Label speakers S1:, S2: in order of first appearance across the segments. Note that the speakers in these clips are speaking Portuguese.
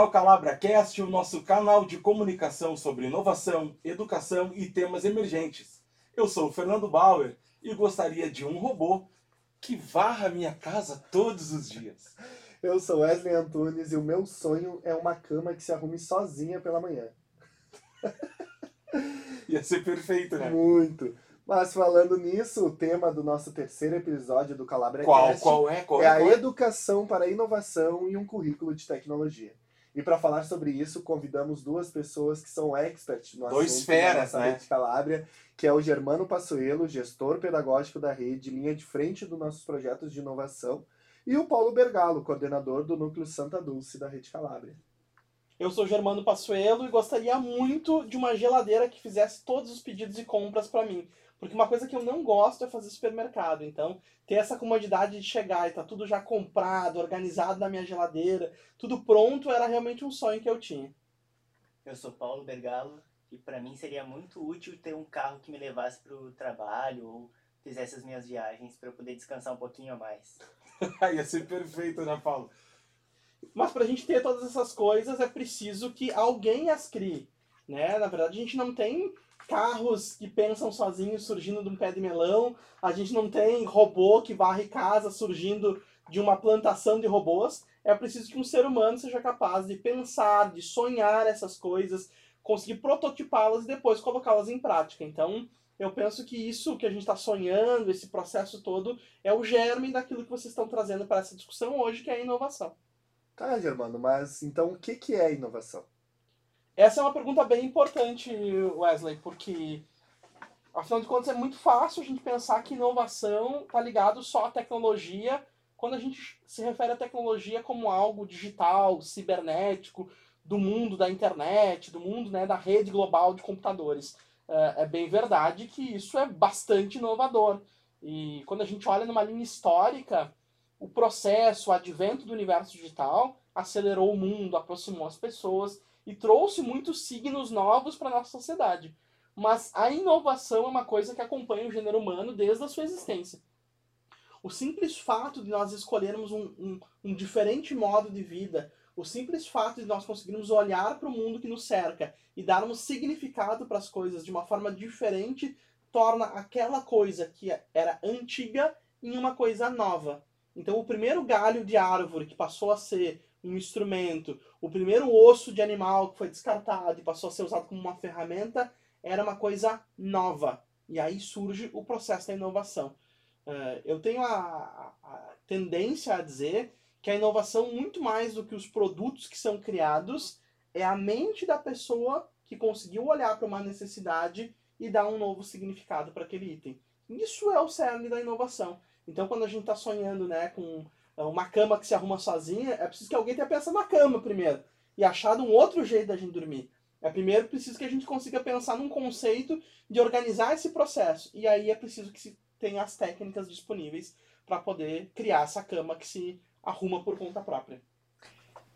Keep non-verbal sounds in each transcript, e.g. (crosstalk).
S1: Ao CalabraCast, o nosso canal de comunicação sobre inovação, educação e temas emergentes. Eu sou o Fernando Bauer e gostaria de um robô que varra minha casa todos os dias.
S2: Eu sou Wesley Antunes e o meu sonho é uma cama que se arrume sozinha pela manhã. (laughs)
S1: Ia ser perfeito, né?
S2: Muito. Mas falando nisso, o tema do nosso terceiro episódio do Calabria
S1: Qual,
S2: Cast
S1: qual é? Qual
S2: é
S1: é?
S2: a
S1: é?
S2: educação para a inovação e um currículo de tecnologia. E para falar sobre isso, convidamos duas pessoas que são experts no
S1: Dois
S2: assunto
S1: feras,
S2: da nossa
S1: né?
S2: rede Calabria, que é o Germano Passuelo, gestor pedagógico da rede, linha de frente dos nossos projetos de inovação, e o Paulo Bergalo, coordenador do Núcleo Santa Dulce da rede Calabria.
S3: Eu sou Germano Passuelo e gostaria muito de uma geladeira que fizesse todos os pedidos e compras para mim. Porque uma coisa que eu não gosto é fazer supermercado. Então, ter essa comodidade de chegar e tá tudo já comprado, organizado na minha geladeira, tudo pronto, era realmente um sonho que eu tinha.
S4: Eu sou Paulo Bergalo e para mim seria muito útil ter um carro que me levasse para o trabalho ou fizesse as minhas viagens para eu poder descansar um pouquinho a mais. (laughs)
S1: Ia ser perfeito, né, Paulo?
S3: Mas pra gente ter todas essas coisas é preciso que alguém as crie, né? Na verdade, a gente não tem carros que pensam sozinhos surgindo de um pé de melão, a gente não tem robô que varre casa surgindo de uma plantação de robôs. É preciso que um ser humano seja capaz de pensar, de sonhar essas coisas, conseguir prototipá-las e depois colocá-las em prática. Então, eu penso que isso que a gente está sonhando, esse processo todo, é o germe daquilo que vocês estão trazendo para essa discussão hoje, que é a inovação.
S2: Tá, Germano, mas então o que, que é inovação?
S3: Essa é uma pergunta bem importante, Wesley, porque afinal de contas é muito fácil a gente pensar que inovação está ligado só à tecnologia, quando a gente se refere à tecnologia como algo digital, cibernético, do mundo da internet, do mundo né, da rede global de computadores. É, é bem verdade que isso é bastante inovador. E quando a gente olha numa linha histórica, o processo, o advento do universo digital acelerou o mundo, aproximou as pessoas e trouxe muitos signos novos para nossa sociedade. Mas a inovação é uma coisa que acompanha o gênero humano desde a sua existência. O simples fato de nós escolhermos um, um, um diferente modo de vida, o simples fato de nós conseguirmos olhar para o mundo que nos cerca e darmos significado para as coisas de uma forma diferente, torna aquela coisa que era antiga em uma coisa nova. Então, o primeiro galho de árvore que passou a ser um instrumento, o primeiro osso de animal que foi descartado e passou a ser usado como uma ferramenta, era uma coisa nova. E aí surge o processo da inovação. Uh, eu tenho a, a, tendência a dizer que a inovação, muito mais do que os produtos que são criados, é a mente da pessoa que conseguiu olhar para uma necessidade e dar um novo significado para aquele item. Isso é o cerne da inovação. Então, quando a gente está sonhando né, com uma cama que se arruma sozinha, é preciso que alguém tenha pensado na cama primeiro e achado um outro jeito da gente dormir. É primeiro preciso que a gente consiga pensar num conceito de organizar esse processo. E aí é preciso que se tenha as técnicas disponíveis para poder criar essa cama que se arruma por conta própria.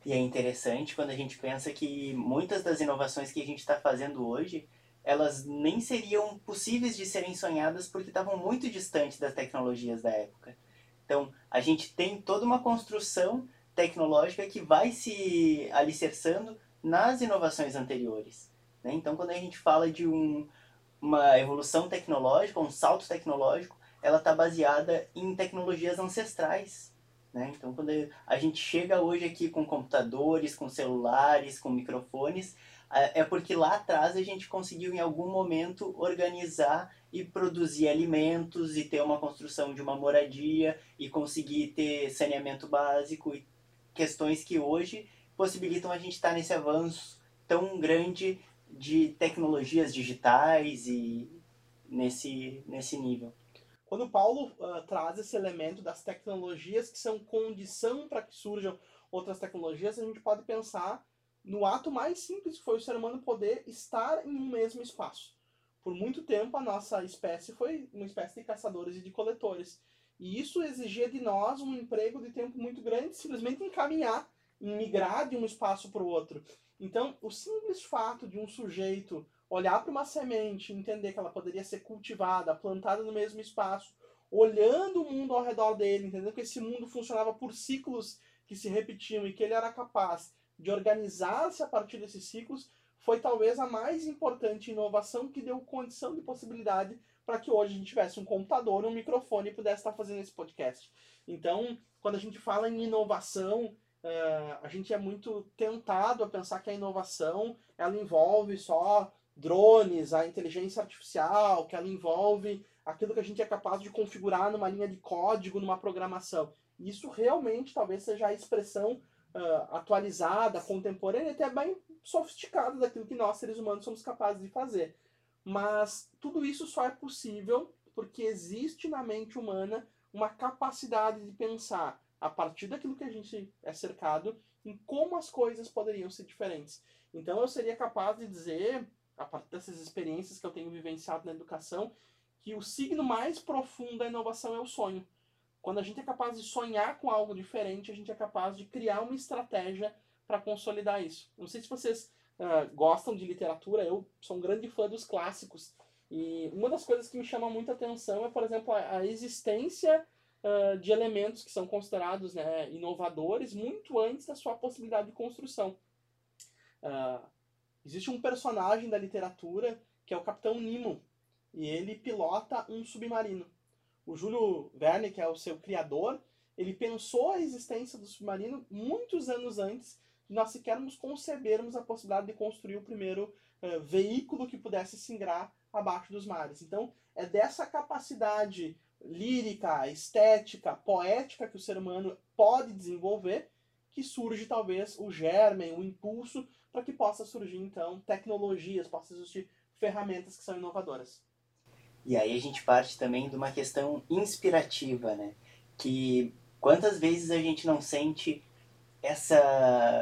S4: E é interessante quando a gente pensa que muitas das inovações que a gente está fazendo hoje, elas nem seriam possíveis de serem sonhadas porque estavam muito distantes das tecnologias da época. Então, a gente tem toda uma construção tecnológica que vai se alicerçando nas inovações anteriores. Né? Então, quando a gente fala de um, uma evolução tecnológica, um salto tecnológico, ela está baseada em tecnologias ancestrais. Né? Então, quando a gente chega hoje aqui com computadores, com celulares, com microfones, é porque lá atrás a gente conseguiu em algum momento organizar e produzir alimentos e ter uma construção de uma moradia e conseguir ter saneamento básico e questões que hoje possibilitam a gente estar nesse avanço tão grande de tecnologias digitais e nesse, nesse nível.
S3: Quando o Paulo uh, traz esse elemento das tecnologias que são condição para que surjam outras tecnologias, a gente pode pensar no ato mais simples que foi o ser humano poder estar em um mesmo espaço. Por muito tempo a nossa espécie foi uma espécie de caçadores e de coletores. E isso exigia de nós um emprego de tempo muito grande, simplesmente em caminhar, em migrar de um espaço para o outro. Então, o simples fato de um sujeito olhar para uma semente, entender que ela poderia ser cultivada, plantada no mesmo espaço, olhando o mundo ao redor dele, entendendo que esse mundo funcionava por ciclos que se repetiam e que ele era capaz de organizar-se a partir desses ciclos, foi talvez a mais importante inovação que deu condição de possibilidade para que hoje a gente tivesse um computador, um microfone e pudesse estar fazendo esse podcast. Então, quando a gente fala em inovação, uh, a gente é muito tentado a pensar que a inovação ela envolve só drones, a inteligência artificial, que ela envolve aquilo que a gente é capaz de configurar numa linha de código, numa programação. Isso realmente talvez seja a expressão uh, atualizada, contemporânea, até bem sofisticada daquilo que nós, seres humanos, somos capazes de fazer. Mas tudo isso só é possível porque existe na mente humana uma capacidade de pensar a partir daquilo que a gente é cercado em como as coisas poderiam ser diferentes. Então eu seria capaz de dizer, a partir dessas experiências que eu tenho vivenciado na educação, que o signo mais profundo da inovação é o sonho. Quando a gente é capaz de sonhar com algo diferente, a gente é capaz de criar uma estratégia para consolidar isso. Não sei se vocês uh, gostam de literatura, eu sou um grande fã dos clássicos. E uma das coisas que me chama muita atenção é, por exemplo, a, a existência uh, de elementos que são considerados né, inovadores muito antes da sua possibilidade de construção. Uh, existe um personagem da literatura que é o Capitão Nemo, e ele pilota um submarino. O Júlio Verne, que é o seu criador, ele pensou a existência do submarino muitos anos antes de nós sequermos concebermos a possibilidade de construir o primeiro uh, veículo que pudesse singrar abaixo dos mares. Então, é dessa capacidade lírica, estética, poética que o ser humano pode desenvolver que surge talvez o germe, o impulso para que possa surgir então tecnologias, possa existir ferramentas que são inovadoras.
S4: E aí a gente parte também de uma questão inspirativa, né? Que quantas vezes a gente não sente essa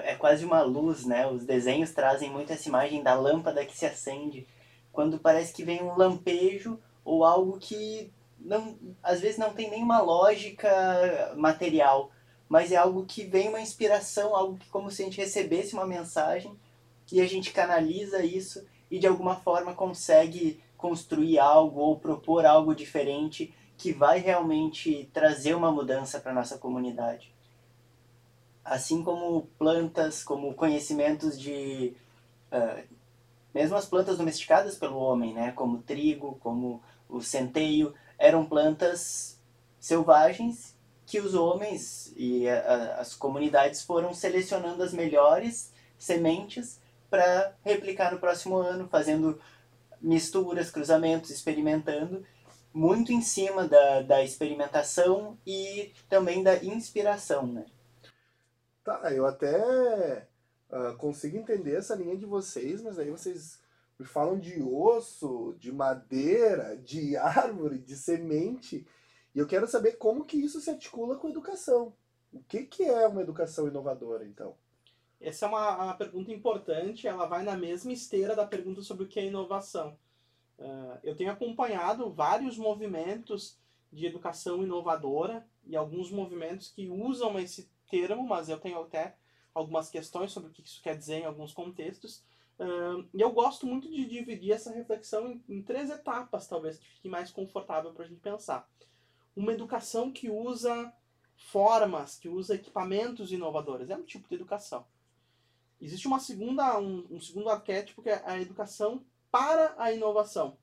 S4: é quase uma luz, né? Os desenhos trazem muito essa imagem da lâmpada que se acende quando parece que vem um lampejo ou algo que não às vezes não tem nenhuma lógica material, mas é algo que vem uma inspiração, algo que como se a gente recebesse uma mensagem e a gente canaliza isso e de alguma forma consegue construir algo ou propor algo diferente que vai realmente trazer uma mudança para nossa comunidade. Assim como plantas, como conhecimentos de uh, mesmo as plantas domesticadas pelo homem, né, como o trigo, como o centeio, eram plantas selvagens que os homens e a, as comunidades foram selecionando as melhores sementes para replicar no próximo ano, fazendo misturas, cruzamentos, experimentando, muito em cima da, da experimentação e também da inspiração, né?
S2: Tá, eu até uh, consigo entender essa linha de vocês, mas aí vocês me falam de osso, de madeira, de (laughs) árvore, de semente, e eu quero saber como que isso se articula com a educação. O que, que é uma educação inovadora, então?
S3: Essa é uma, uma, pergunta importante, ela vai na mesma esteira da pergunta sobre o que é inovação. Uh, eu tenho acompanhado vários movimentos de educação inovadora e alguns movimentos que usam esse termo, mas eu tenho até algumas questões sobre o que isso quer dizer em alguns contextos. Uh, e eu gosto muito de dividir essa reflexão em, em três etapas, talvez, que fique mais confortável para a gente pensar. Uma educação que usa formas, que usa equipamentos inovadores, é um tipo de educação. Existe uma segunda, um, um segundo arquétipo que é a educação para a inovação,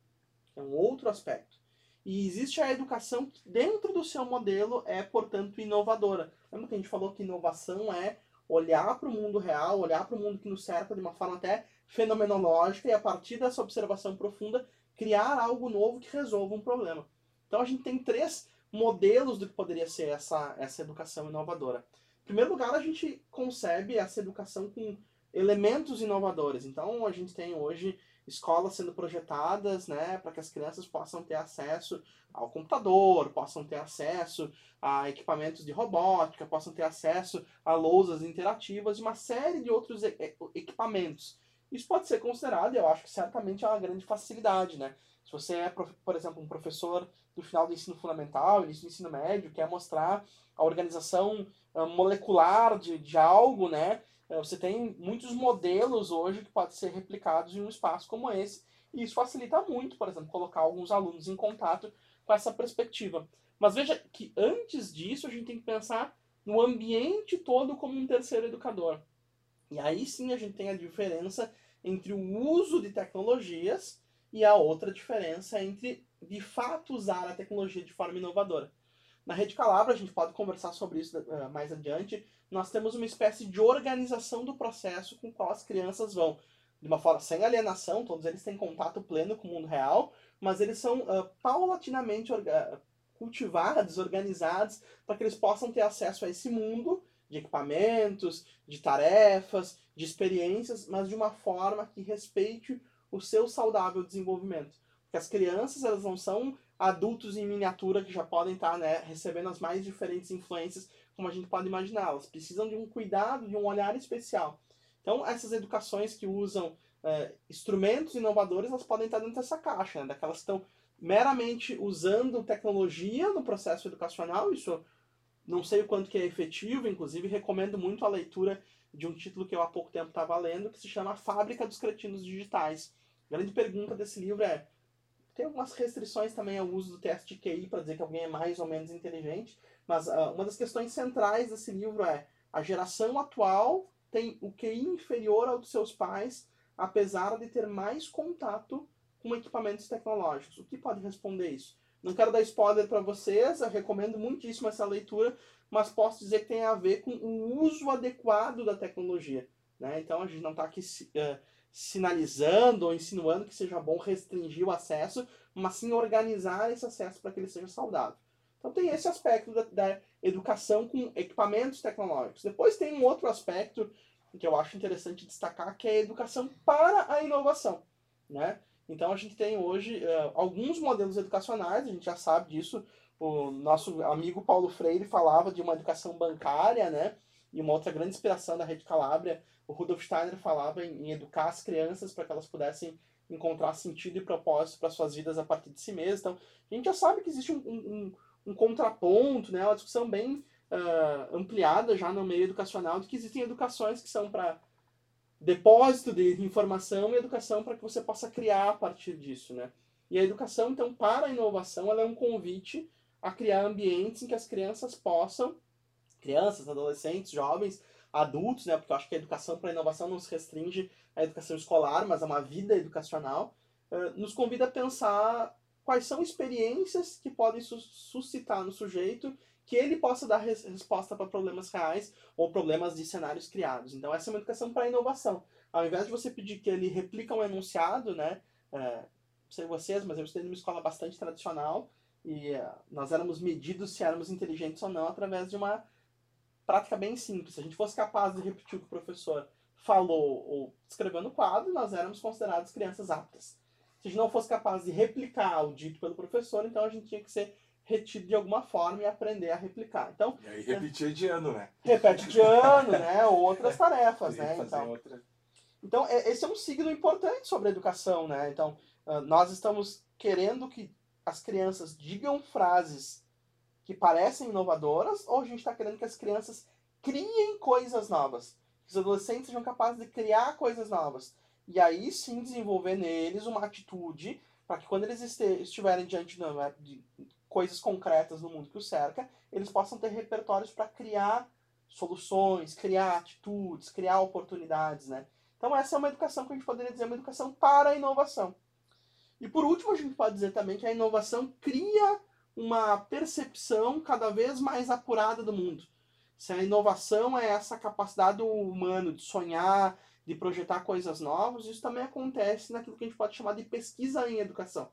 S3: que é um outro aspecto. E existe a educação que, dentro do seu modelo, é, portanto, inovadora. Lembra que a gente falou que inovação é olhar para o mundo real, olhar para o mundo que nos cerca de uma forma até fenomenológica e, a partir dessa observação profunda, criar algo novo que resolva um problema. Então, a gente tem três modelos do que poderia ser essa, essa educação inovadora. Em primeiro lugar, a gente concebe essa educação com elementos inovadores. Então, a gente tem hoje escolas sendo projetadas, né, para que as crianças possam ter acesso ao computador, possam ter acesso a equipamentos de robótica, possam ter acesso a lousas interativas e uma série de outros equipamentos. Isso pode ser considerado, eu acho que certamente é uma grande facilidade, né? Se você é, por exemplo, um professor do final do ensino fundamental, início do ensino médio, quer mostrar a organização ah, molecular de, de algo, né? É, você tem muitos modelos hoje que podem ser replicados em um espaço como esse, e isso facilita muito, por exemplo, colocar alguns alunos em contato com essa perspectiva. Mas veja que antes disso a gente tem que pensar no ambiente todo como um terceiro educador. E aí sim a gente tem a diferença entre o uso de tecnologias e a outra diferença entre, de fato, usar a tecnologia de forma inovadora. Na Rede Calabra, a gente pode conversar sobre isso uh, mais adiante, nós temos uma espécie de organização do processo com qual as crianças vão, de uma forma sem alienação, todos eles têm contato pleno com o mundo real, mas eles são uh, paulatinamente cultivados, organizados, para que eles possam ter acesso a esse mundo de equipamentos, de tarefas, de experiências, mas de uma forma que respeite o seu saudável desenvolvimento. Porque as crianças, elas não são adultos em miniatura que já podem estar né, recebendo as mais diferentes influências, como a gente pode imaginar. Elas precisam de um cuidado, de um olhar especial. Então, essas educações que usam é, instrumentos inovadores, elas podem estar dentro dessa caixa, né, daquelas que estão meramente usando tecnologia no processo educacional, isso não sei o quanto que é efetivo, inclusive recomendo muito a leitura de um título que eu há pouco tempo estava lendo, que se chama Fábrica dos Cretinos Digitais. A grande pergunta desse livro é, tem algumas restrições também ao uso do teste de QI para dizer que alguém é mais ou menos inteligente, mas uh, uma das questões centrais desse livro é a geração atual tem o QI inferior ao dos seus pais, apesar de ter mais contato com equipamentos tecnológicos. O que pode responder isso? Não quero dar spoiler para vocês, eu recomendo muitíssimo essa leitura, mas posso dizer que tem a ver com o uso adequado da tecnologia. Né? Então a gente não está aqui uh, sinalizando ou insinuando que seja bom restringir o acesso, mas sim organizar esse acesso para que ele seja saudável. Então tem esse aspecto da, da, educação com equipamentos tecnológicos. Depois tem um outro aspecto que eu acho interessante destacar, que é a educação para a inovação. Né? Então a gente tem hoje uh, alguns modelos educacionais, a gente já sabe disso. O nosso amigo Paulo Freire falava de uma educação bancária, né? E uma outra grande inspiração da Rede Calabria, o Rudolf Steiner falava em, educar as crianças para que elas pudessem encontrar sentido e propósito para suas vidas a partir de si mesmas. Então, a gente já sabe que existe um, um, um contraponto, né? Uma discussão bem uh, ampliada já no meio educacional de que existem educações que são para depósito de informação e educação para que você possa criar a partir disso, né? E a educação, então, para a inovação, ela é um convite a criar ambientes em que as crianças possam, crianças, adolescentes, jovens, adultos, né? Porque eu acho que a educação para a inovação não se restringe à educação escolar, mas a uma vida educacional, uh, nos convida a pensar quais são experiências que podem suscitar no sujeito que ele possa dar res resposta para problemas reais ou problemas de cenários criados. Então essa é uma educação para inovação. Ao invés de você pedir que ele replica um enunciado, né? É, não sei vocês, mas eu estudei numa escola bastante tradicional e uh, nós éramos medidos se éramos inteligentes ou não através de uma prática bem simples. Se a gente fosse capaz de repetir o que o professor falou ou escreveu no quadro, nós éramos considerados crianças aptas. Se a gente não fosse capaz de replicar o dito pelo professor, então a gente tinha que ser retido de alguma forma e aprender a replicar. Então,
S1: e aí repetir de ano, né?
S3: Repete de ano, né? (laughs) Outras tarefas, né?
S1: Então, outra...
S3: então, esse é um signo importante sobre a educação, né? Então, nós estamos querendo que as crianças digam frases que parecem inovadoras ou a gente está querendo que as crianças criem coisas novas? Que os adolescentes sejam capazes de criar coisas novas. E aí sim desenvolver neles uma atitude para que quando eles estiverem diante de coisas concretas no mundo que os cerca, eles possam ter repertórios para criar soluções, criar atitudes, criar oportunidades, né? Então essa é uma educação que a gente poderia dizer uma educação para a inovação. E por último, a gente pode dizer também que a inovação cria uma percepção cada vez mais apurada do mundo. Se a inovação é essa capacidade do humano de sonhar, de projetar coisas novas, isso também acontece naquilo que a gente pode chamar de pesquisa em educação.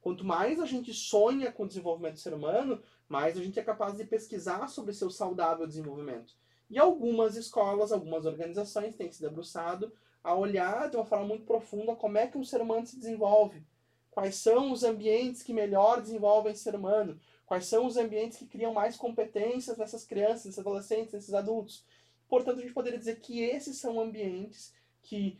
S3: Quanto mais a gente sonha com o desenvolvimento do ser humano, mais a gente é capaz de pesquisar sobre seu saudável desenvolvimento. E algumas escolas, algumas organizações têm se debruçado a olhar de uma forma muito profunda como é que um ser humano se desenvolve. Quais são os ambientes que melhor desenvolvem o ser humano? Quais são os ambientes que criam mais competências nessas crianças, nesses adolescentes, nesses adultos? Portanto, a gente poderia dizer que esses são ambientes que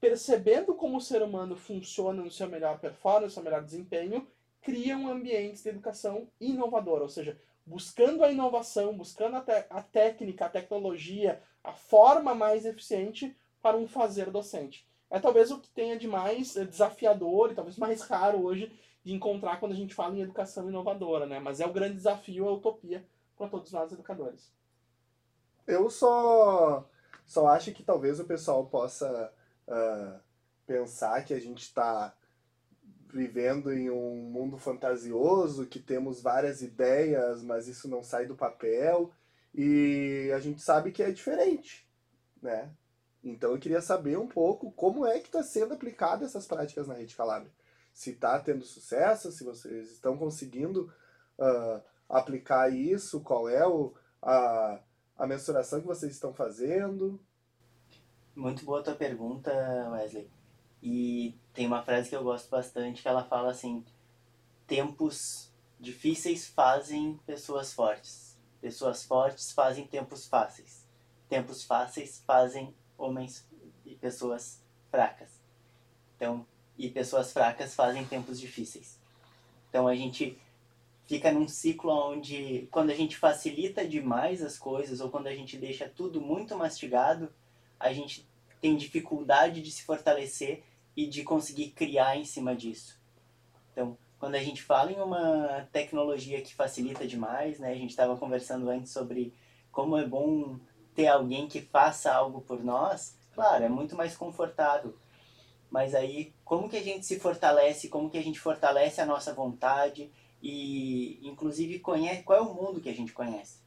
S3: percebendo como o ser humano funciona no seu melhor performance, no seu melhor desempenho, criam ambientes de educação inovadora, ou seja, buscando a inovação, buscando a, a técnica, a tecnologia, a forma mais eficiente para um fazer docente. É talvez o que tenha de mais eh, desafiador e talvez mais raro hoje de encontrar quando a gente fala em educação inovadora, né? Mas é o grande desafio, a utopia para todos nós educadores.
S2: Eu só Só acho que talvez o pessoal possa uh, pensar que a gente está vivendo em um mundo fantasioso, que temos várias ideias, mas isso não sai do papel, e a gente sabe que é diferente, né? Então eu queria saber um pouco como é que está sendo aplicada essas práticas na Rede Calabria. Se está tendo sucesso, se vocês estão conseguindo uh, aplicar isso, qual é o, a, a mensuração que vocês estão fazendo.
S4: Muito boa tua pergunta, Wesley. E tem uma frase que eu gosto bastante que ela fala assim: tempos difíceis fazem pessoas fortes. Pessoas fortes fazem tempos fáceis. Tempos fáceis fazem homens e pessoas fracas. Então, e pessoas fracas fazem tempos difíceis. Então a gente fica num ciclo onde quando a gente facilita demais as coisas ou quando a gente deixa tudo muito mastigado, a gente tem dificuldade de se fortalecer e de conseguir criar em cima disso. Então, quando a gente fala em uma tecnologia que facilita demais, né, a gente estava conversando antes sobre como é bom ter alguém que faça algo por nós, claro, é muito mais confortável. Mas aí, como que a gente se fortalece, como que a gente fortalece a nossa vontade e, inclusive, conhece qual é o mundo que a gente conhece.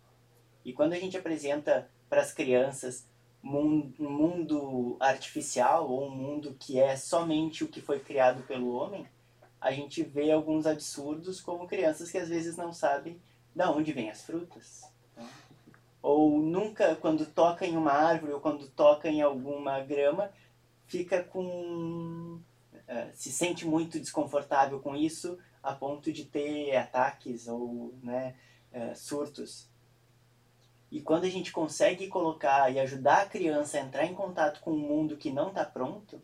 S4: E quando a gente apresenta para as crianças um mundo artificial ou um mundo que é somente o que foi criado pelo homem, a gente vê alguns absurdos como crianças que às vezes não sabem de onde vêm as frutas ou nunca, quando toca em uma árvore ou quando toca em alguma grama, fica com. Uh, se sente muito desconfortável com isso a ponto de ter ataques ou né, uh, surtos. E quando a gente consegue colocar e ajudar a criança a entrar em contato com um mundo que não está pronto,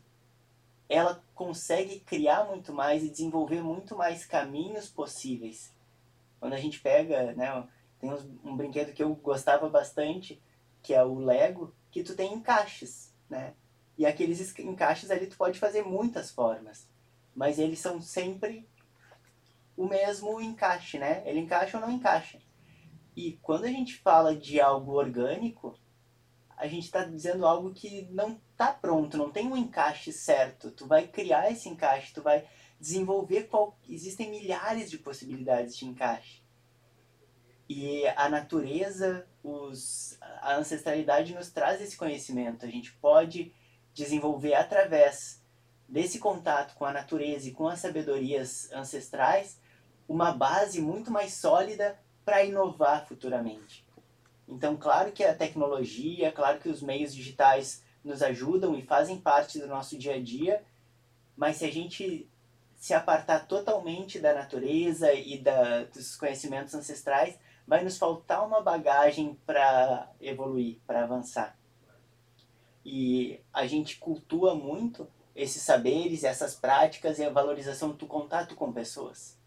S4: ela consegue criar muito mais e desenvolver muito mais caminhos possíveis. Quando a gente pega, né, tem uns, um brinquedo que eu gostava bastante, que é o Lego, que tu tem encaixes, né? E aqueles encaixes ali tu pode fazer muitas formas, mas eles são sempre o mesmo encaixe, né? Ele encaixa ou não encaixa. E quando a gente fala de algo orgânico, a gente está dizendo algo que não está pronto, não tem um encaixe certo. Tu vai criar esse encaixe, tu vai desenvolver qual... existem milhares de possibilidades de encaixe. E a natureza, os, a ancestralidade nos traz esse conhecimento. A gente pode desenvolver através desse contato com a natureza e com as sabedorias ancestrais uma base muito mais sólida para inovar futuramente. Então, claro que a tecnologia, claro que os meios digitais nos ajudam e fazem parte do nosso dia a dia, mas se a gente se apartar totalmente da natureza e da, dos conhecimentos ancestrais, vai nos faltar uma bagagem para evoluir, para avançar. E a gente cultua muito esses saberes, essas práticas e a valorização do contato com pessoas.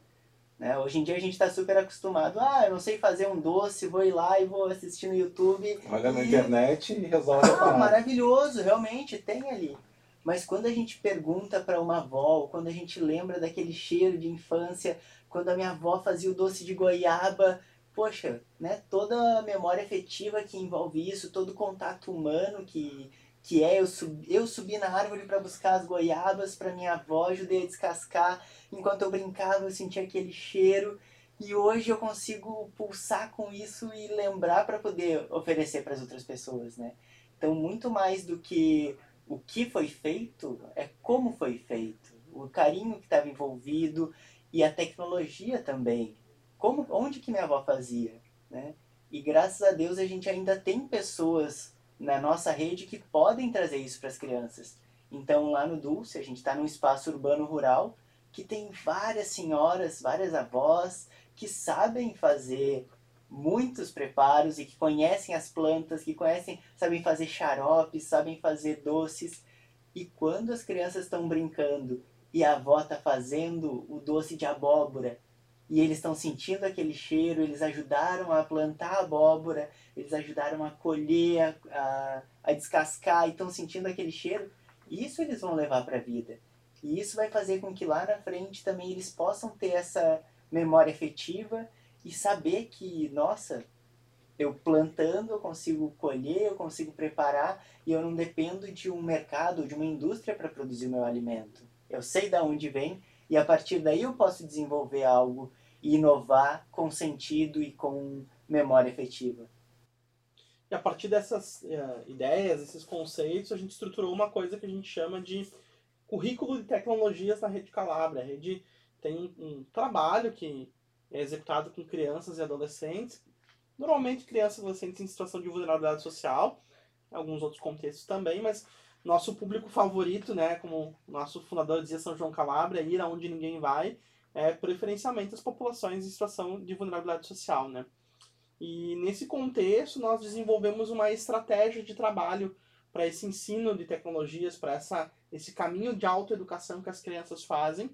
S4: Né? Hoje em dia a gente está super acostumado, ah, eu não sei fazer um doce, vou ir lá e vou assistir no YouTube.
S1: Olha
S4: e...
S1: na internet e resolve
S4: ah, maravilhoso, realmente, tem ali. Mas quando a gente pergunta para uma avó, quando a gente lembra daquele cheiro de infância, quando a minha avó fazia o doce de goiaba poxa, né, toda a memória afetiva que envolve isso, todo o contato humano que, que é eu, sub, eu subi na árvore para buscar as goiabas para minha avó, ajudei a descascar, enquanto eu brincava eu sentia aquele cheiro e hoje eu consigo pulsar com isso e lembrar para poder oferecer para as outras pessoas, né? Então, muito mais do que o que foi feito, é como foi feito, o carinho que estava envolvido e a tecnologia também, como, onde que minha avó fazia, né? E graças a Deus a gente ainda tem pessoas na nossa rede que podem trazer isso para as crianças. Então lá no Dulce a gente está num espaço urbano rural que tem várias senhoras, várias avós que sabem fazer muitos preparos e que conhecem as plantas, que conhecem, sabem fazer xaropes, sabem fazer doces. E quando as crianças estão brincando e a avó está fazendo o doce de abóbora e eles estão sentindo aquele cheiro, eles ajudaram a plantar a abóbora, eles ajudaram a colher, a, a descascar e estão sentindo aquele cheiro, isso eles vão levar para a vida. E isso vai fazer com que lá na frente também eles possam ter essa memória afetiva e saber que, nossa, eu plantando, eu consigo colher, eu consigo preparar e eu não dependo de um mercado, de uma indústria para produzir meu alimento. Eu sei de onde vem e a partir daí eu posso desenvolver algo e inovar com sentido e com memória efetiva.
S3: E a partir dessas uh, ideias, esses conceitos, a gente estruturou uma coisa que a gente chama de currículo de tecnologias na Rede Calabria. A rede tem um, trabalho que é executado com crianças e adolescentes, normalmente crianças e adolescentes em situação de vulnerabilidade social, alguns outros contextos também, mas nosso público favorito, né, como nosso fundador dizia São João Calabria, ir aonde ninguém vai, é preferencialmente as populações em situação de vulnerabilidade social, né. E nesse contexto nós desenvolvemos uma estratégia de trabalho para esse ensino de tecnologias, para essa esse caminho de autoeducação que as crianças fazem,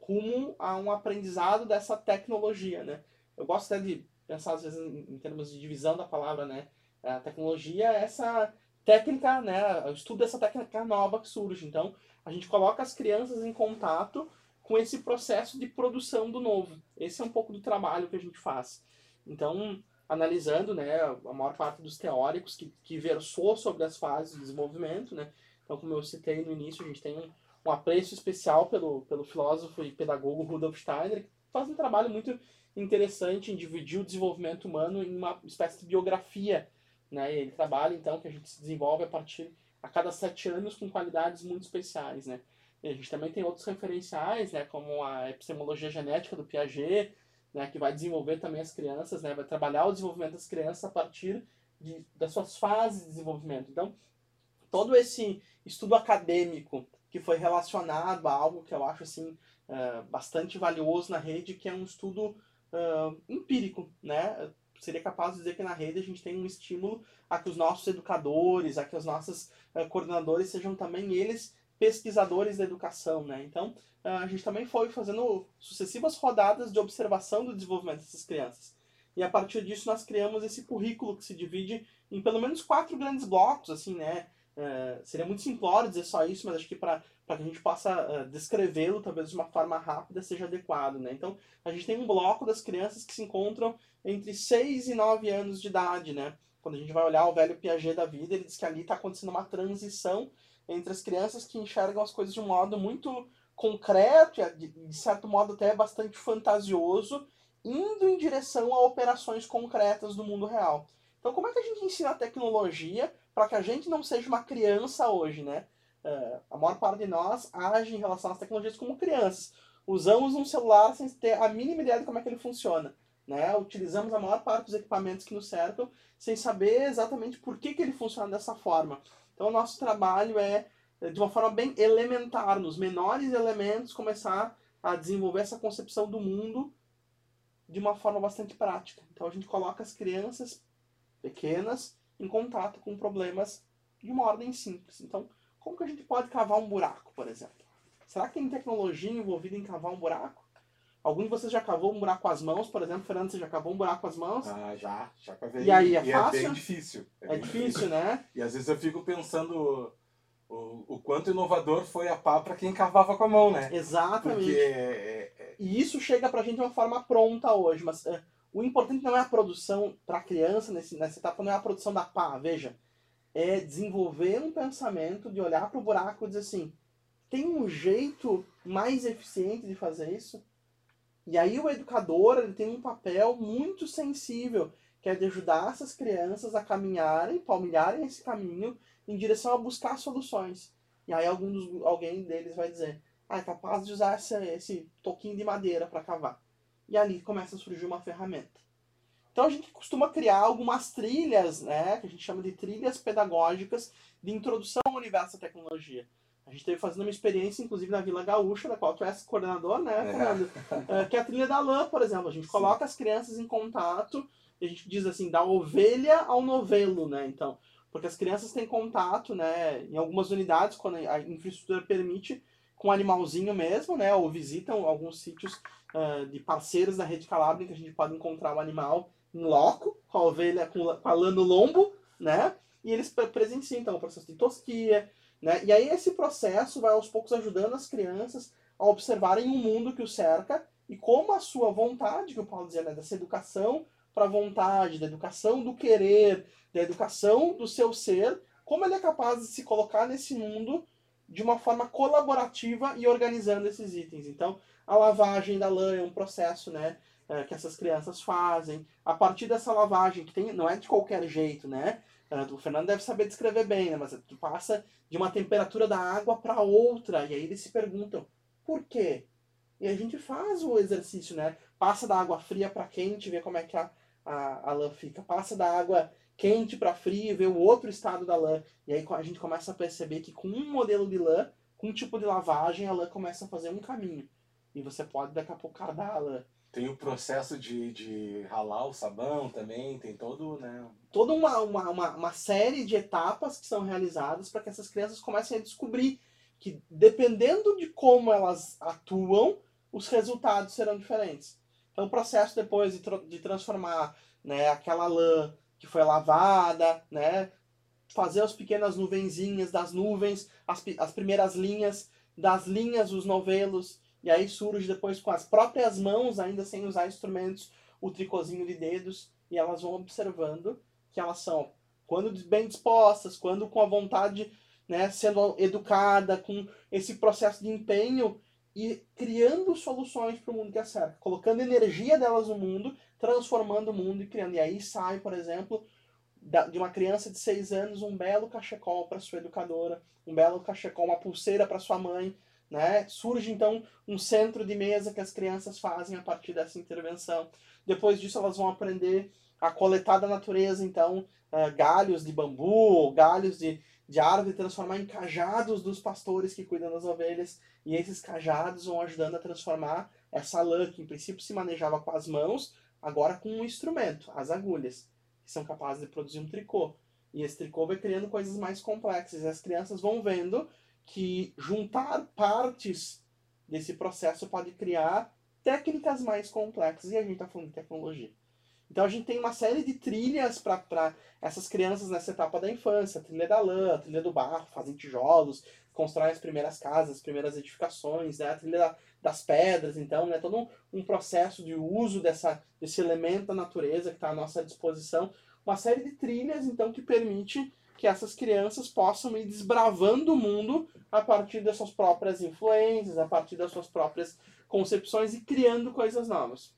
S3: rumo a um aprendizado dessa tecnologia, né. Eu gosto até de pensar às vezes em, termos de divisão da palavra, né? A tecnologia é essa técnica, né? O estudo dessa técnica nova que surge. Então, a gente coloca as crianças em contato com esse processo de produção do novo. Esse é um pouco do trabalho que a gente faz. Então, analisando, né, a maior parte dos teóricos que, que versou sobre as fases de desenvolvimento, né? Então, como eu citei no início, a gente tem um, apreço especial pelo, pelo filósofo e pedagogo Rudolf Steiner, que faz um trabalho muito interessante em dividir o desenvolvimento humano em uma espécie de biografia. Né? Ele trabalha, então, que a gente se desenvolve a partir a cada sete anos com qualidades muito especiais. Né? E a gente também tem outros referenciais, né? como a epistemologia genética do Piaget, né? que vai desenvolver também as crianças, né? vai trabalhar o desenvolvimento das crianças a partir de, das suas fases de desenvolvimento. Então, todo esse estudo acadêmico que foi relacionado a algo que eu acho assim, uh, bastante valioso na rede, que é um estudo uh, empírico, né? Seria capaz de dizer que na rede a gente tem um estímulo a que os nossos educadores, a que os nossos uh, coordenadores sejam também eles pesquisadores da educação, né? Então, uh, a gente também foi fazendo sucessivas rodadas de observação do desenvolvimento dessas crianças. E a partir disso nós criamos esse currículo que se divide em pelo menos quatro grandes blocos, assim, né? Uh, seria muito simplório dizer só isso, mas acho que para que a gente possa uh, descrevê-lo talvez de uma forma rápida seja adequado. Né? Então, a gente tem um bloco das crianças que se encontram entre 6 e 9 anos de idade. Né? Quando a gente vai olhar o velho Piaget da vida, ele diz que ali está acontecendo uma transição entre as crianças que enxergam as coisas de um modo muito concreto de certo modo, até bastante fantasioso, indo em direção a operações concretas do mundo real. Então, como é que a gente ensina a tecnologia para que a gente não seja uma criança hoje, né? Uh, a maior parte de nós age em relação às tecnologias como crianças. Usamos um celular sem ter a mínima ideia de como é que ele funciona. Né? Utilizamos a maior parte dos equipamentos que nos cercam sem saber exatamente por que, que ele funciona dessa forma. Então, o nosso trabalho é, de uma forma bem elementar, nos menores elementos, começar a desenvolver essa concepção do mundo de uma forma bastante prática. Então, a gente coloca as crianças pequenas em contato com problemas de uma ordem simples. Então, como que a gente pode cavar um buraco, por exemplo? Será que tem tecnologia envolvida em cavar um buraco? Algum de vocês já cavou um buraco com as mãos, por exemplo? Fernando, você já cavou um buraco com as mãos?
S1: Ah, já, já cavei.
S3: E aí, é
S1: e
S3: fácil?
S1: É bem difícil.
S3: É,
S1: bem
S3: difícil, né?
S1: E às vezes eu fico pensando o, o quanto inovador foi a pá para quem cavava com a mão, né?
S3: Exatamente.
S1: Porque é, é,
S3: E isso chega pra gente de uma forma pronta hoje, mas é, o importante não é a produção para criança nesse, nessa etapa, não é a produção da pá, veja. É desenvolver um pensamento de olhar para o buraco e dizer assim: tem um jeito mais eficiente de fazer isso? E aí o educador ele tem um papel muito sensível, que é de ajudar essas crianças a caminharem, palmilharem esse caminho em direção a buscar soluções. E aí algum dos, alguém deles vai dizer, ah, é capaz de usar esse, esse toquinho de madeira para cavar. E ali começa a surgir uma ferramenta. Então a gente costuma criar algumas trilhas, né, que a gente chama de trilhas pedagógicas de introdução ao universo da tecnologia. A gente esteve fazendo uma experiência, inclusive, na Vila Gaúcha, da qual tu és coordenador, né, Fernando? (laughs) É. que é a trilha da lã, por exemplo. A gente coloca Sim. as crianças em contato, e a gente diz assim, da ovelha ao novelo, né? Então, porque as crianças têm contato, né, em algumas unidades, quando a infraestrutura permite, com o animalzinho mesmo, né, ou visitam alguns sítios uh, de parceiros da Rede Calabria, que a gente pode encontrar o animal em loco, com a ovelha, com a lã no lombo, né, e eles presenciam, então, o processo de tosquia, né? E aí esse processo vai aos poucos ajudando as crianças a observarem o mundo que o cerca e como a sua vontade, que o Paulo dizia, né, dessa educação para a vontade, da educação do querer, da educação do seu ser, como ele é capaz de se colocar nesse mundo de uma forma colaborativa e organizando esses itens. Então, a lavagem da lã é um processo, né, é, que essas crianças fazem. A partir dessa lavagem, que tem, não é de qualquer jeito, né? O Fernando deve saber descrever bem, né? Mas tu passa de uma temperatura da água para outra, e aí eles se perguntam, por quê? E a gente faz o exercício, né? Passa da água fria para quente, vê como é que a, a, a lã fica. Passa da água quente para frio, vê o outro estado da lã. E aí a gente começa a perceber que com um modelo de lã, com um tipo de lavagem, a lã começa a fazer um caminho. E você pode daqui a pouco cardar a lã.
S1: Tem o processo de, de ralar o sabão também, tem todo, né?
S3: Toda uma, uma, uma, uma série de etapas que são realizadas para que essas crianças comecem a descobrir que, dependendo de como elas atuam, os resultados serão diferentes. Então, o processo depois de, de transformar né, aquela lã que foi lavada, né, fazer as pequenas nuvenzinhas das nuvens, as, as primeiras linhas, das linhas, os novelos, e aí surge depois com as próprias mãos, ainda sem usar instrumentos, o tricôzinho de dedos, e elas vão observando que elas são, quando bem dispostas, quando com a vontade, né, sendo educada, com esse processo de empenho e criando soluções para o mundo que certo, colocando energia delas no mundo, transformando o mundo e criando. E aí sai, por exemplo, de uma criança de 6 anos um belo cachecol para sua educadora, um belo cachecol, uma pulseira para sua mãe, né? Surge então um centro de mesa que as crianças fazem a partir dessa intervenção. Depois disso, elas vão aprender a coletar da natureza, então, uh, galhos de bambu, galhos de, de árvore, transformar em cajados dos pastores que cuidam das ovelhas. E esses cajados vão ajudando a transformar essa lã, que em princípio se manejava com as mãos, agora com um instrumento, as agulhas, que são capazes de produzir um tricô. E esse tricô vai criando coisas mais complexas. E as crianças vão vendo que juntar partes desse processo pode criar técnicas mais complexas. E a gente está falando de tecnologia. Então a gente tem uma série de trilhas para essas crianças nessa etapa da infância. Trilha da lã, trilha do barro, fazem tijolos, constroem as primeiras casas, as primeiras edificações, né? a trilha da, das pedras, então, né? todo um, um, processo de uso dessa, desse elemento da natureza que está à nossa disposição. Uma série de trilhas, então, que permite que essas crianças possam ir desbravando o mundo a partir das suas próprias influências, a partir das suas próprias concepções e criando coisas novas.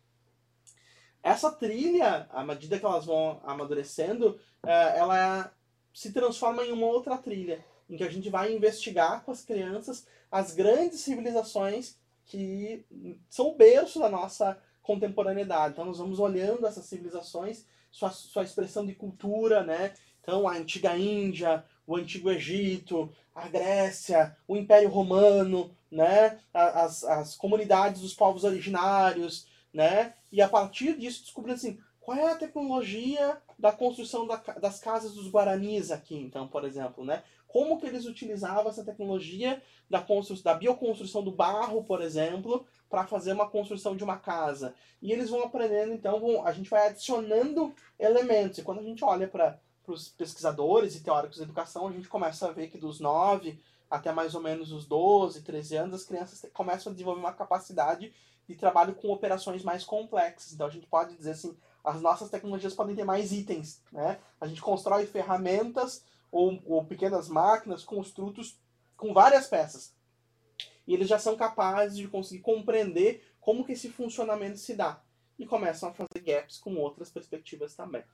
S3: Essa trilha, à medida que elas vão amadurecendo, é, ela se transforma em uma outra trilha, em que a gente vai investigar com as crianças as grandes civilizações que são o berço da nossa contemporaneidade. Então nós vamos olhando essas civilizações, sua, sua expressão de cultura, né? Então, a antiga Índia, o antigo Egito, a Grécia, o Império Romano, né? as, as comunidades dos povos originários, né? E a partir disso descobrindo assim, qual é a tecnologia da construção da, das casas dos Guaranis aqui, então, por exemplo, né? Como que eles utilizavam essa tecnologia da, da bioconstrução do barro, por exemplo, para fazer uma construção de uma casa. E eles vão aprendendo, então, vão, a gente vai adicionando elementos. E quando a gente olha para os pesquisadores e teóricos da educação, a gente começa a ver que dos 9 até mais ou menos os 12, 13 anos, as crianças começam a desenvolver uma capacidade de trabalho com operações mais complexas. Então a gente pode dizer assim, as nossas tecnologias podem ter mais itens, né? A gente constrói ferramentas ou, ou pequenas máquinas, construtos com várias peças. E eles já são capazes de conseguir compreender como que esse funcionamento se dá. E começam a fazer gaps com outras perspectivas também.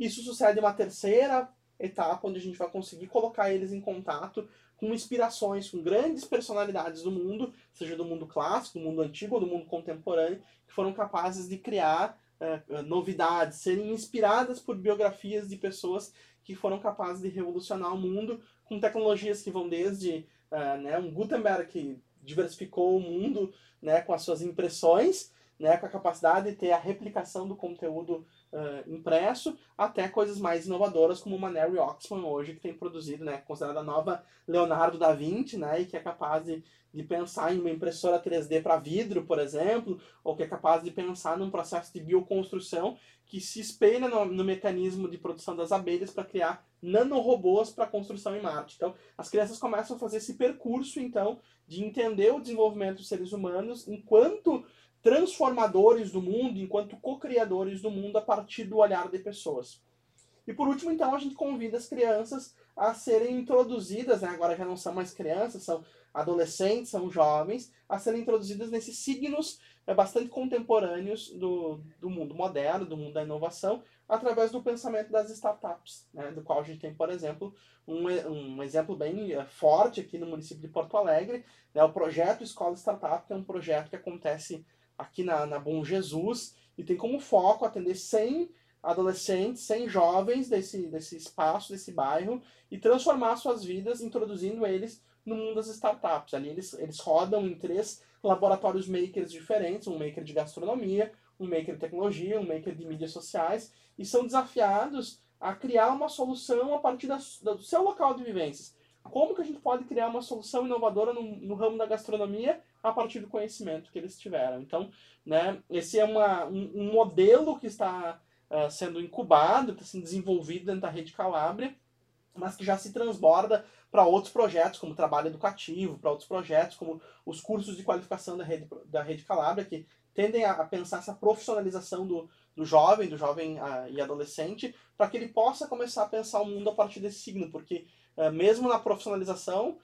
S3: Isso sucede uma terceira etapa, onde a gente vai conseguir colocar eles em contato com inspirações, com grandes personalidades do mundo, seja do mundo clássico, do mundo antigo ou do mundo contemporâneo, que foram capazes de criar uh, novidades, serem inspiradas por biografias de pessoas que foram capazes de revolucionar o mundo com tecnologias que vão desde uh, né, um Gutenberg que diversificou o mundo né, com as suas impressões, né, com a capacidade de ter a replicação do conteúdo uh, impresso, até coisas mais inovadoras como uma Mary Oxman hoje, que tem produzido, né, considerada a nova Leonardo da Vinci, né, e que é capaz de, de pensar em uma impressora 3D para vidro, por exemplo, ou que é capaz de pensar num processo de bioconstrução que se espelha no, no mecanismo de produção das abelhas para criar nanorobôs para construção em Marte. Então, as crianças começam a fazer esse percurso, então, de entender o desenvolvimento dos seres humanos enquanto transformadores do mundo, enquanto co-criadores do mundo a partir do olhar de pessoas. E por último, então, a gente convida as crianças a serem introduzidas, né, agora já não são mais crianças, são adolescentes, são jovens, a serem introduzidas nesses signos é, bastante contemporâneos do, do mundo moderno, do mundo da inovação, através do pensamento das startups, né, do qual a gente tem, por exemplo, um, um exemplo bem é, forte aqui no município de Porto Alegre, né, o projeto Escola Startup, que é um projeto que acontece aqui na, na Bom Jesus e tem como foco atender 100 adolescentes, 100 jovens desse, desse espaço, desse bairro e transformar suas vidas, introduzindo eles no mundo das startups. Ali eles, eles rodam em três laboratórios makers diferentes, um maker de gastronomia, um maker de tecnologia, um maker de mídias sociais, e são desafiados a criar uma solução a partir da, do seu local de vivências. Como que a gente pode criar uma solução inovadora no, no ramo da gastronomia a partir do conhecimento que eles tiveram? Então, né, esse é uma, um, um modelo que está uh, sendo incubado, está sendo desenvolvido dentro da rede Calabria, mas que já se transborda para outros projetos, como trabalho educativo, para outros projetos, como os cursos de qualificação da rede, da rede Calabria, que tendem a, a pensar essa profissionalização do, do jovem, do jovem uh, e adolescente, para que ele possa começar a pensar o mundo a partir desse signo, porque uh, mesmo na profissionalização,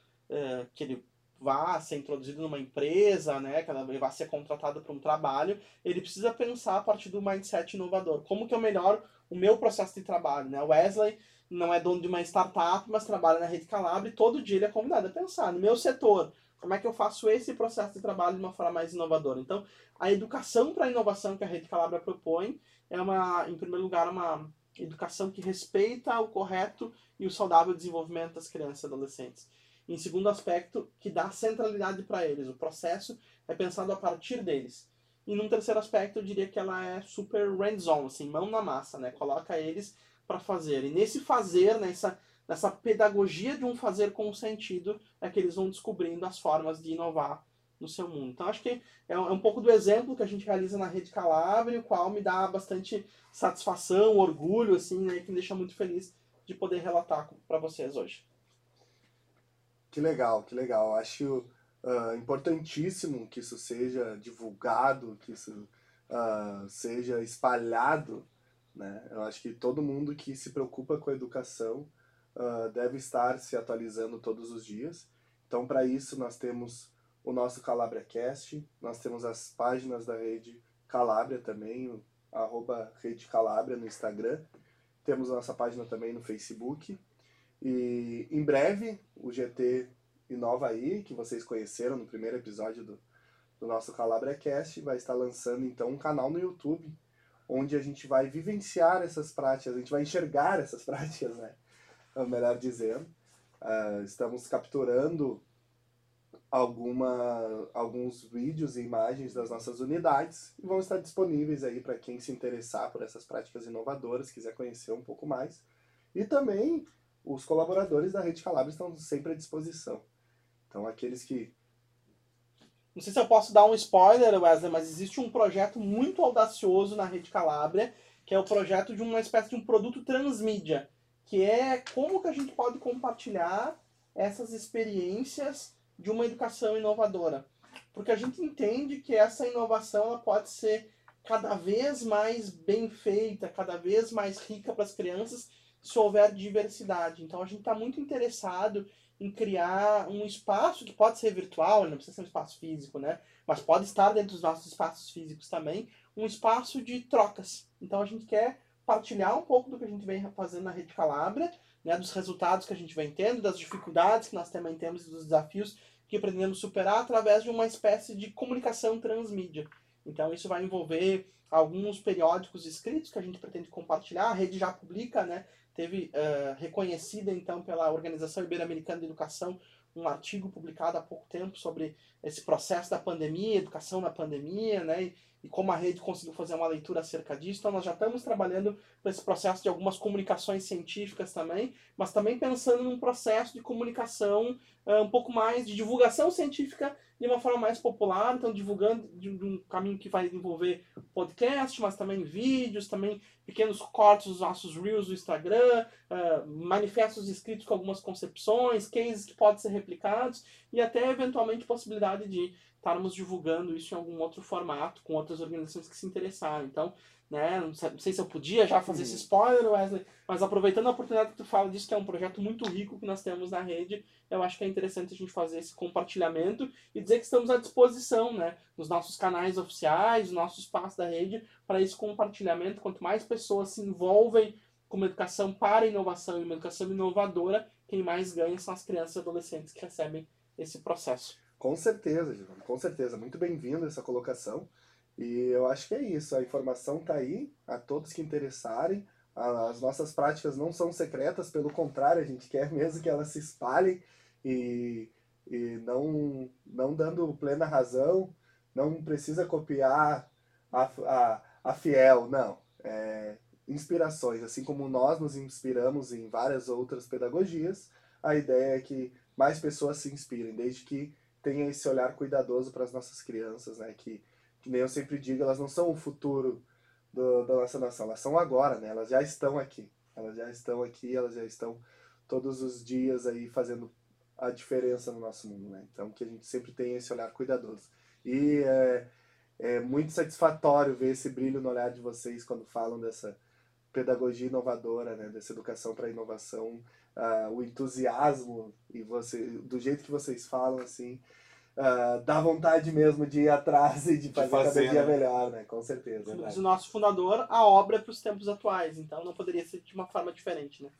S3: que ele vá ser introduzido numa empresa, né, que ele vá ser contratado para um trabalho, ele precisa pensar a partir do mindset inovador. Como que eu melhoro o meu processo de trabalho, né? Wesley não é dono de uma startup, mas trabalha na Rede Calabria e todo dia ele é convidado a pensar no meu setor, como é que eu faço esse processo de trabalho de uma forma mais inovadora. Então, a educação para a inovação que a Rede Calabria propõe é uma, em primeiro lugar, uma educação que respeita o correto e o saudável desenvolvimento das crianças e adolescentes. Em segundo aspecto, que dá centralidade para eles. O processo é pensado a partir deles. E num terceiro aspecto, eu diria que ela é super hands-on, assim, mão na massa, né? Coloca eles para fazer. E nesse fazer, nessa, nessa pedagogia de um fazer com sentido, é que eles vão descobrindo as formas de inovar no seu mundo. Então acho que é um, é um pouco do exemplo que a gente realiza na Rede Calabria, o qual me dá bastante satisfação, orgulho, assim, né, que me deixa muito feliz de poder relatar para vocês hoje.
S2: Que legal, que legal. Acho uh, importantíssimo que isso seja divulgado, que isso uh, seja espalhado. Né? Eu acho que todo mundo que se preocupa com a educação uh, deve estar se atualizando todos os dias. Então, para isso, nós temos o nosso Calabria Cast, nós temos as páginas da rede Calabria também, o, arroba Rede Calabria no Instagram. Temos a nossa página também no Facebook. E em breve, o GT Inova aí, que vocês conheceram no primeiro episódio do, do nosso CalabriaCast, vai estar lançando então um canal no YouTube, onde a gente vai vivenciar essas práticas, a gente vai enxergar essas (laughs) práticas, né? Melhor dizendo. Uh, estamos capturando alguma, alguns vídeos e imagens das nossas unidades e vão estar disponíveis aí para quem se interessar por essas práticas inovadoras, quiser conhecer um pouco mais. E também os colaboradores da Rede Calabria estão sempre à disposição. Então, aqueles que.
S3: Não sei se eu posso dar um spoiler, Wesley, mas existe um projeto muito audacioso na Rede Calabria, que é o projeto de uma espécie de um produto transmídia, que é como que a gente pode compartilhar essas experiências de uma educação inovadora. Porque a gente entende que essa inovação ela pode ser cada vez mais bem feita, cada vez mais rica para as crianças se houver diversidade. Então a gente está muito interessado em criar um espaço que pode ser virtual, não precisa ser um espaço físico, né? Mas pode estar dentro dos nossos espaços físicos também, um espaço de trocas. Então a gente quer partilhar um pouco do que a gente vem fazendo na Rede Calabria, né, dos resultados que a gente vem tendo, das dificuldades que nós também temos e dos desafios que pretendemos superar através de uma espécie de comunicação transmídia. Então isso vai envolver alguns periódicos escritos que a gente pretende compartilhar, a rede já publica, né, teve uh, reconhecida então pela Organização Ibero-Americana de Educação um artigo publicado há pouco tempo sobre esse processo da pandemia, educação na pandemia, né? E como a rede conseguiu fazer uma leitura acerca disso. Então, nós já estamos trabalhando nesse processo de algumas comunicações científicas também, mas também pensando num processo de comunicação uh, um pouco mais de divulgação científica de uma forma mais popular, então divulgando de um caminho que vai envolver podcast, mas também vídeos, também pequenos cortes dos nossos reels do Instagram, uh, manifestos escritos com algumas concepções, cases que podem ser replicados e até eventualmente possibilidade de estarmos divulgando isso em algum outro formato, com outras organizações que se interessaram. Então, né, não sei, se eu podia já fazer esse spoiler, Wesley, mas aproveitando a oportunidade que tu fala disso, que é um projeto muito rico que nós temos na rede, eu acho que é interessante a gente fazer esse compartilhamento e dizer que estamos à disposição, né, nos nossos canais oficiais, no nosso espaço da rede, para esse compartilhamento. Quanto mais pessoas se envolvem com uma educação para inovação e uma educação inovadora, quem mais ganha são as crianças e adolescentes que recebem esse processo.
S2: Com certeza, com certeza. Muito bem-vindo essa colocação. E eu acho que é isso. A informação está aí a todos que interessarem. As nossas práticas não são secretas, pelo contrário, a gente quer mesmo que elas se espalhem e, e não, não dando plena razão. Não precisa copiar a, a, a Fiel, não. É, inspirações, assim como nós nos inspiramos em várias outras pedagogias, a ideia é que mais pessoas se inspirem, desde que tenha esse olhar cuidadoso para as nossas crianças, né? Que, que nem eu sempre digo, elas não são o futuro do, da nossa nação, elas são agora, né? Elas já estão aqui, elas já estão aqui, elas já estão todos os dias aí fazendo a diferença no nosso mundo, né? Então que a gente sempre tenha esse olhar cuidadoso. E é, é muito satisfatório ver esse brilho no olhar de vocês quando falam dessa pedagogia inovadora, né? Dessa educação para inovação ah, o entusiasmo e você do jeito que vocês falam assim ah, dá vontade mesmo de ir atrás e de fazer,
S1: fazer,
S2: cada dia
S1: né?
S2: melhor, né? Com certeza. Verdade.
S3: diz o nosso fundador, a obra é para os tempos atuais, então não poderia ser de uma forma diferente, né?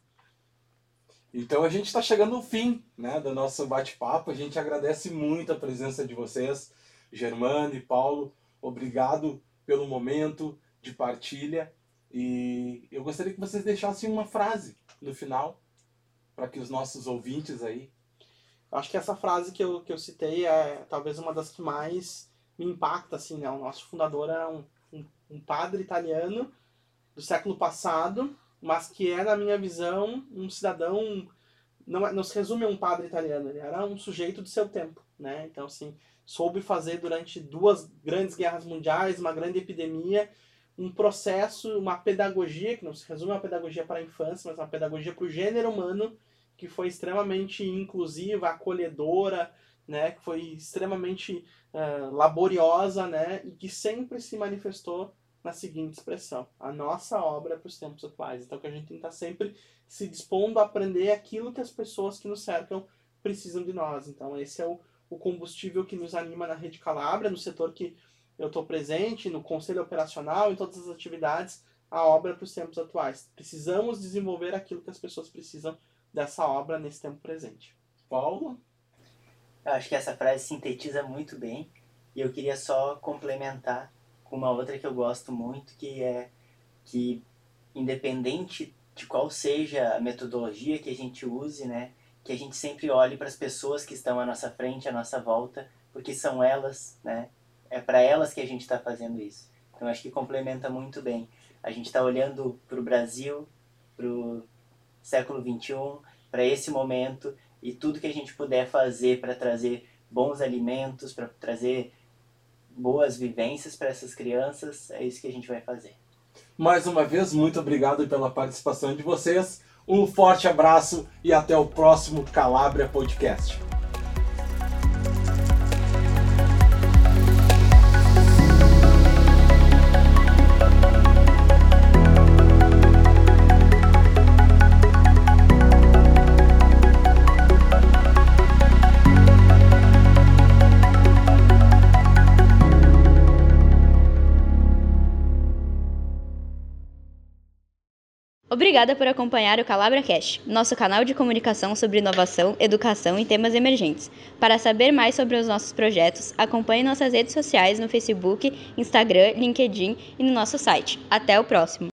S1: Então a gente está chegando ao fim né, do nosso bate-papo. A gente agradece muito a presença de vocês, Germano e Paulo. Obrigado pelo momento de partilha. E eu gostaria que vocês deixassem uma frase no final para que os nossos ouvintes aí.
S3: Acho que essa frase que eu, que eu citei é talvez uma das que mais me impacta, assim, né? O nosso fundador era um, um, um padre italiano do século passado, mas que é, na minha visão, um cidadão... Não, é- não se resume a um padre italiano, ele era um sujeito do seu tempo, né? Então, assim, soube fazer durante duas grandes guerras mundiais, uma grande epidemia, um processo, uma pedagogia, que não se resume a uma pedagogia para a infância, mas uma pedagogia para o gênero humano, que foi extremamente inclusiva, acolhedora, né, que foi extremamente eh, laboriosa, né, e que sempre se manifestou na seguinte expressão: a nossa obra é para os tempos atuais. Então, que a gente tem que estar sempre se dispondo a aprender aquilo que as pessoas que nos cercam precisam de nós. Então, esse é o, o combustível que nos anima na Rede Calabria, no setor que eu estou presente, no conselho operacional, em todas as atividades, a obra para os tempos atuais. Precisamos desenvolver aquilo que as pessoas precisam dessa obra nesse tempo presente.
S1: Paulo?
S4: Eu acho que essa frase sintetiza muito bem e eu queria só complementar com uma outra que eu gosto muito, que é que independente de qual seja a metodologia que a gente use, né, que a gente sempre olhe para as pessoas que estão à nossa frente, à nossa volta, porque são elas, né, é para elas que a gente está fazendo isso. Então acho que complementa muito bem. A gente está olhando para o Brasil, para o século XXI, para esse momento e tudo que a gente puder fazer para trazer bons alimentos, para trazer boas vivências para essas crianças, é isso que a gente vai fazer.
S1: Mais uma vez, muito obrigado pela participação de vocês. Um forte abraço e até o próximo Calabria Podcast.
S5: Obrigada por acompanhar o Calabra Cast, nosso canal de comunicação sobre inovação, educação e temas emergentes. Para saber mais sobre os nossos projetos, acompanhe nossas redes sociais no Facebook, Instagram, LinkedIn e no nosso site. Até o próximo!